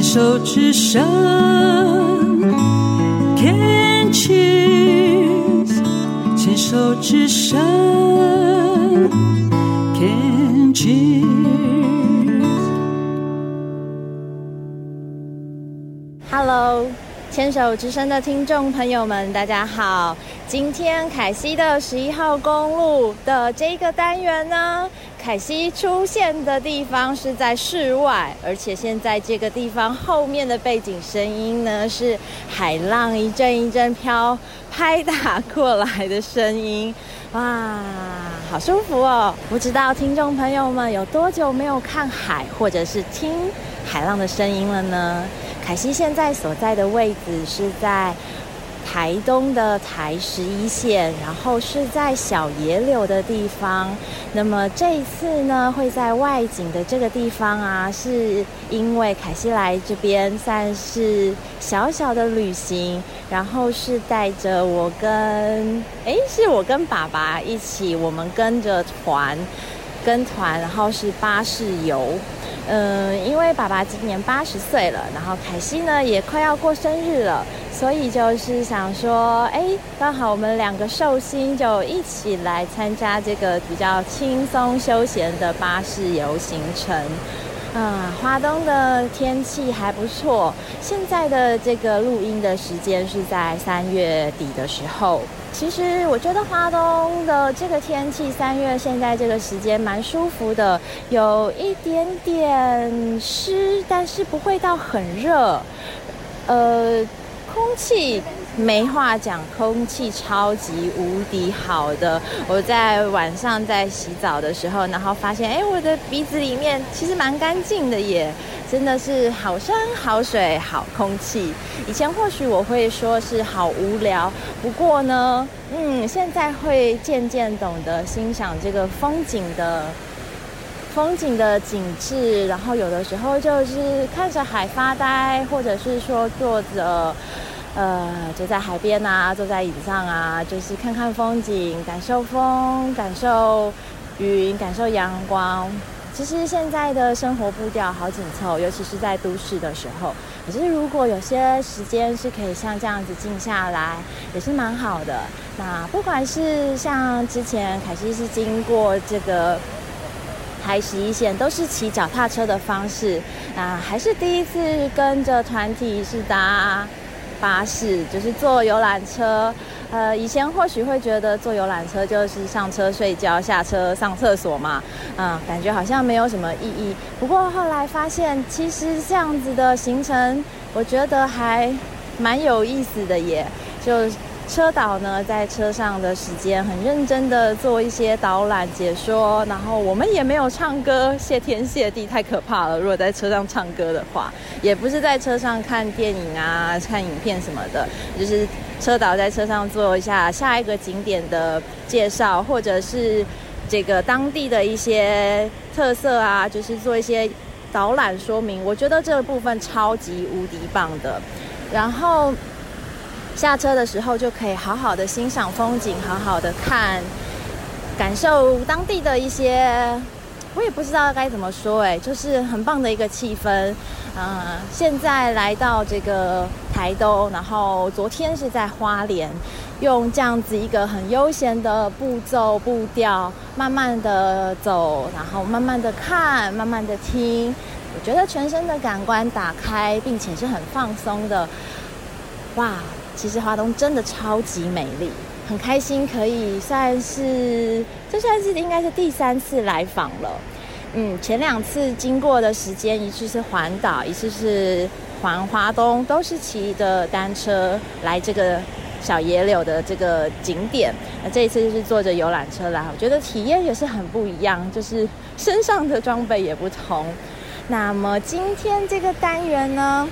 牵手之声，Can cheers，牵手之声，Can cheers。Hello，牵手之声的听众朋友们，大家好。今天凯西的十一号公路的这个单元呢，凯西出现的地方是在室外，而且现在这个地方后面的背景声音呢，是海浪一阵一阵飘拍打过来的声音，哇，好舒服哦！不知道听众朋友们有多久没有看海或者是听海浪的声音了呢？凯西现在所在的位置是在台东的台十一线，然后是在小野柳的地方。那么这一次呢，会在外景的这个地方啊，是因为凯西来这边算是小小的旅行，然后是带着我跟，诶，是我跟爸爸一起，我们跟着团，跟团，然后是巴士游。嗯，因为爸爸今年八十岁了，然后凯西呢也快要过生日了，所以就是想说，哎，刚好我们两个寿星就一起来参加这个比较轻松休闲的巴士游行程。啊，花东的天气还不错，现在的这个录音的时间是在三月底的时候。其实我觉得华东的这个天气，三月现在这个时间蛮舒服的，有一点点湿，但是不会到很热。呃，空气没话讲，空气超级无敌好的。我在晚上在洗澡的时候，然后发现，哎，我的鼻子里面其实蛮干净的耶。真的是好山好水好空气。以前或许我会说是好无聊，不过呢，嗯，现在会渐渐懂得欣赏这个风景的风景的景致。然后有的时候就是看着海发呆，或者是说坐着，呃，就在海边啊，坐在椅子上啊，就是看看风景，感受风，感受云，感受阳光。其实现在的生活步调好紧凑，尤其是在都市的时候。可是如果有些时间是可以像这样子静下来，也是蛮好的。那不管是像之前凯西是经过这个台十一线，都是骑脚踏车的方式，那还是第一次跟着团体是搭巴士，就是坐游览车。呃，以前或许会觉得坐游览车就是上车睡觉，下车上厕所嘛，嗯，感觉好像没有什么意义。不过后来发现，其实这样子的行程，我觉得还蛮有意思的耶，就。车导呢，在车上的时间很认真的做一些导览解说，然后我们也没有唱歌，谢天谢地，太可怕了。如果在车上唱歌的话，也不是在车上看电影啊、看影片什么的，就是车导在车上做一下下一个景点的介绍，或者是这个当地的一些特色啊，就是做一些导览说明。我觉得这个部分超级无敌棒的，然后。下车的时候就可以好好的欣赏风景，好好的看，感受当地的一些，我也不知道该怎么说，哎，就是很棒的一个气氛。嗯，现在来到这个台东，然后昨天是在花莲，用这样子一个很悠闲的步骤步调，慢慢的走，然后慢慢的看，慢慢的听，我觉得全身的感官打开，并且是很放松的，哇！其实华东真的超级美丽，很开心可以算是这算是应该是第三次来访了。嗯，前两次经过的时间，一次是环岛，一次是环华东，都是骑着单车来这个小野柳的这个景点。那这一次就是坐着游览车来，我觉得体验也是很不一样，就是身上的装备也不同。那么今天这个单元呢，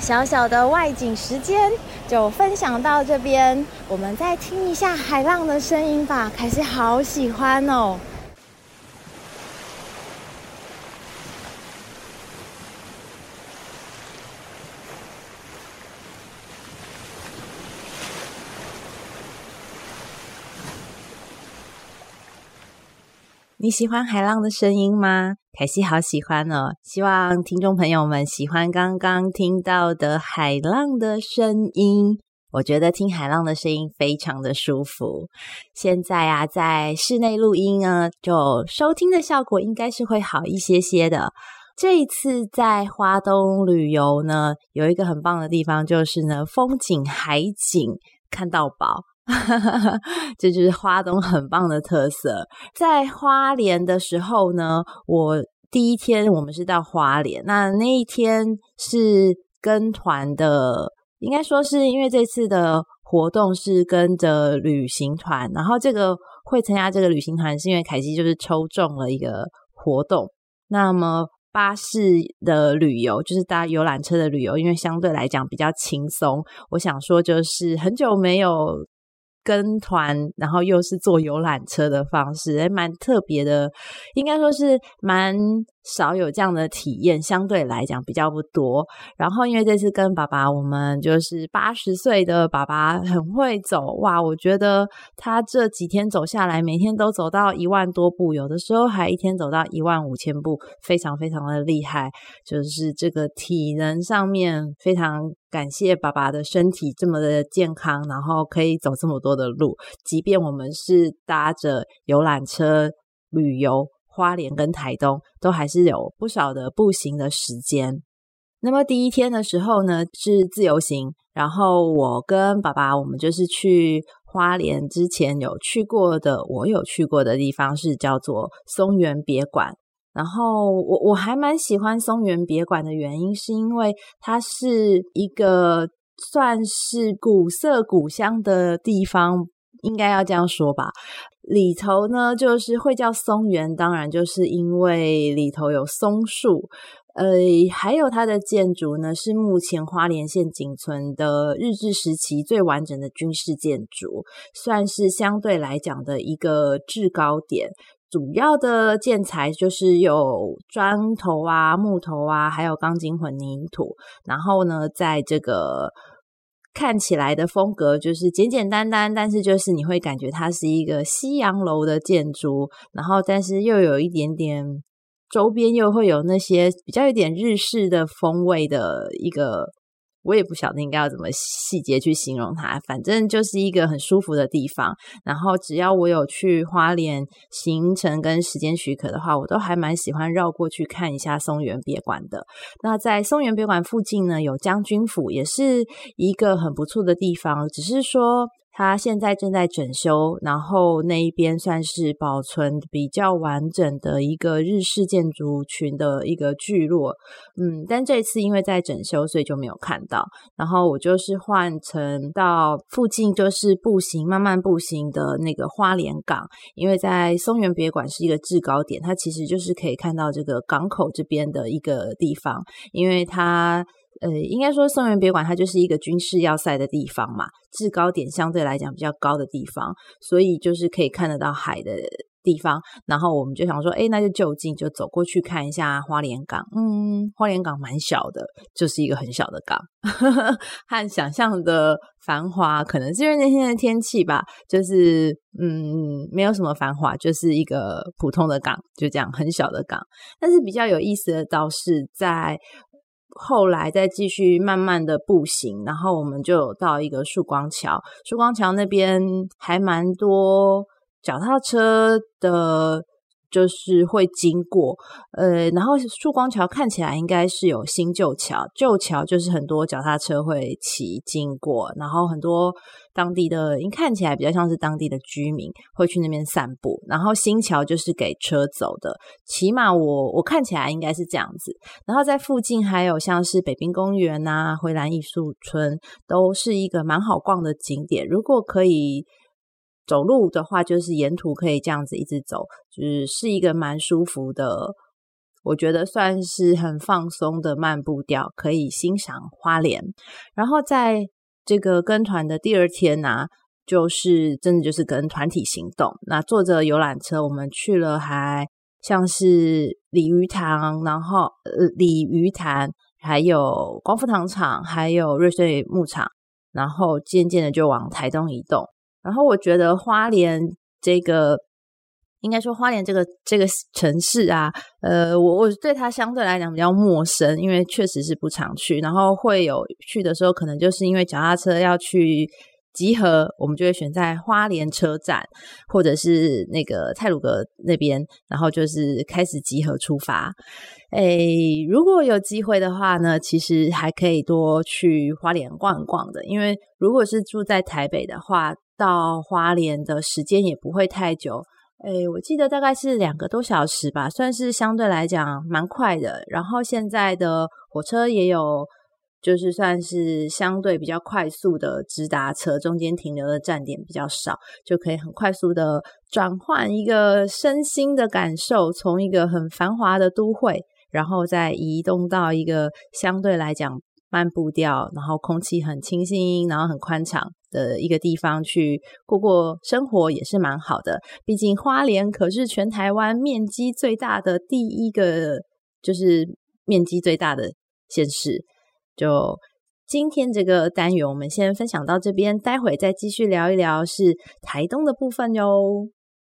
小小的外景时间。就分享到这边，我们再听一下海浪的声音吧。凯西好喜欢哦！你喜欢海浪的声音吗？凯西好喜欢哦！希望听众朋友们喜欢刚刚听到的海浪的声音。我觉得听海浪的声音非常的舒服。现在啊，在室内录音呢，就收听的效果应该是会好一些些的。这一次在花东旅游呢，有一个很棒的地方，就是呢，风景海景看到饱，这就是花东很棒的特色。在花莲的时候呢，我第一天我们是到花莲，那那一天是跟团的。应该说是因为这次的活动是跟着旅行团，然后这个会参加这个旅行团是因为凯西就是抽中了一个活动。那么巴士的旅游就是搭游览车的旅游，因为相对来讲比较轻松。我想说就是很久没有。跟团，然后又是坐游览车的方式，还蛮特别的。应该说是蛮少有这样的体验，相对来讲比较不多。然后因为这次跟爸爸，我们就是八十岁的爸爸很会走哇，我觉得他这几天走下来，每天都走到一万多步，有的时候还一天走到一万五千步，非常非常的厉害。就是这个体能上面非常。感谢爸爸的身体这么的健康，然后可以走这么多的路。即便我们是搭着游览车旅游，花莲跟台东都还是有不少的步行的时间。那么第一天的时候呢，是自由行，然后我跟爸爸，我们就是去花莲之前有去过的，我有去过的地方是叫做松原别馆。然后我我还蛮喜欢松原别馆的原因，是因为它是一个算是古色古香的地方，应该要这样说吧。里头呢，就是会叫松原，当然就是因为里头有松树，呃，还有它的建筑呢，是目前花莲县仅存的日治时期最完整的军事建筑，算是相对来讲的一个制高点。主要的建材就是有砖头啊、木头啊，还有钢筋混凝土。然后呢，在这个看起来的风格就是简简单单，但是就是你会感觉它是一个西洋楼的建筑。然后，但是又有一点点周边又会有那些比较有点日式的风味的一个。我也不晓得应该要怎么细节去形容它，反正就是一个很舒服的地方。然后只要我有去花莲行程跟时间许可的话，我都还蛮喜欢绕过去看一下松原别馆的。那在松原别馆附近呢，有将军府，也是一个很不错的地方，只是说。它现在正在整修，然后那一边算是保存比较完整的一个日式建筑群的一个聚落，嗯，但这次因为在整修，所以就没有看到。然后我就是换成到附近，就是步行，慢慢步行的那个花莲港，因为在松原别馆是一个制高点，它其实就是可以看到这个港口这边的一个地方，因为它。呃，应该说松原别馆它就是一个军事要塞的地方嘛，制高点相对来讲比较高的地方，所以就是可以看得到海的地方。然后我们就想说，哎，那就就近就走过去看一下花莲港。嗯，花莲港蛮小的，就是一个很小的港，和想象的繁华，可能是因为那天的天气吧，就是嗯，没有什么繁华，就是一个普通的港，就这样很小的港。但是比较有意思的倒是在。后来再继续慢慢的步行，然后我们就到一个曙光桥，曙光桥那边还蛮多脚踏车的。就是会经过，呃，然后曙光桥看起来应该是有新旧桥，旧桥就是很多脚踏车会骑经过，然后很多当地的，因看起来比较像是当地的居民会去那边散步，然后新桥就是给车走的，起码我我看起来应该是这样子，然后在附近还有像是北滨公园啊、灰兰艺术村，都是一个蛮好逛的景点，如果可以。走路的话，就是沿途可以这样子一直走，就是是一个蛮舒服的，我觉得算是很放松的漫步调，可以欣赏花莲。然后在这个跟团的第二天呢、就是真的就是跟团体行动，那坐着游览车，我们去了还像是鲤鱼潭，然后呃鲤鱼潭，还有光复糖厂，还有瑞穗牧场，然后渐渐的就往台东移动。然后我觉得花莲这个应该说花莲这个这个城市啊，呃，我我对它相对来讲比较陌生，因为确实是不常去。然后会有去的时候，可能就是因为脚踏车要去集合，我们就会选在花莲车站或者是那个泰鲁阁那边，然后就是开始集合出发。诶，如果有机会的话呢，其实还可以多去花莲逛逛的，因为如果是住在台北的话，到花莲的时间也不会太久。诶，我记得大概是两个多小时吧，算是相对来讲蛮快的。然后现在的火车也有，就是算是相对比较快速的直达车，中间停留的站点比较少，就可以很快速的转换一个身心的感受，从一个很繁华的都会，然后再移动到一个相对来讲慢步调，然后空气很清新，然后很宽敞。的一个地方去过过生活也是蛮好的，毕竟花莲可是全台湾面积最大的第一个，就是面积最大的县市。就今天这个单元，我们先分享到这边，待会再继续聊一聊是台东的部分哟。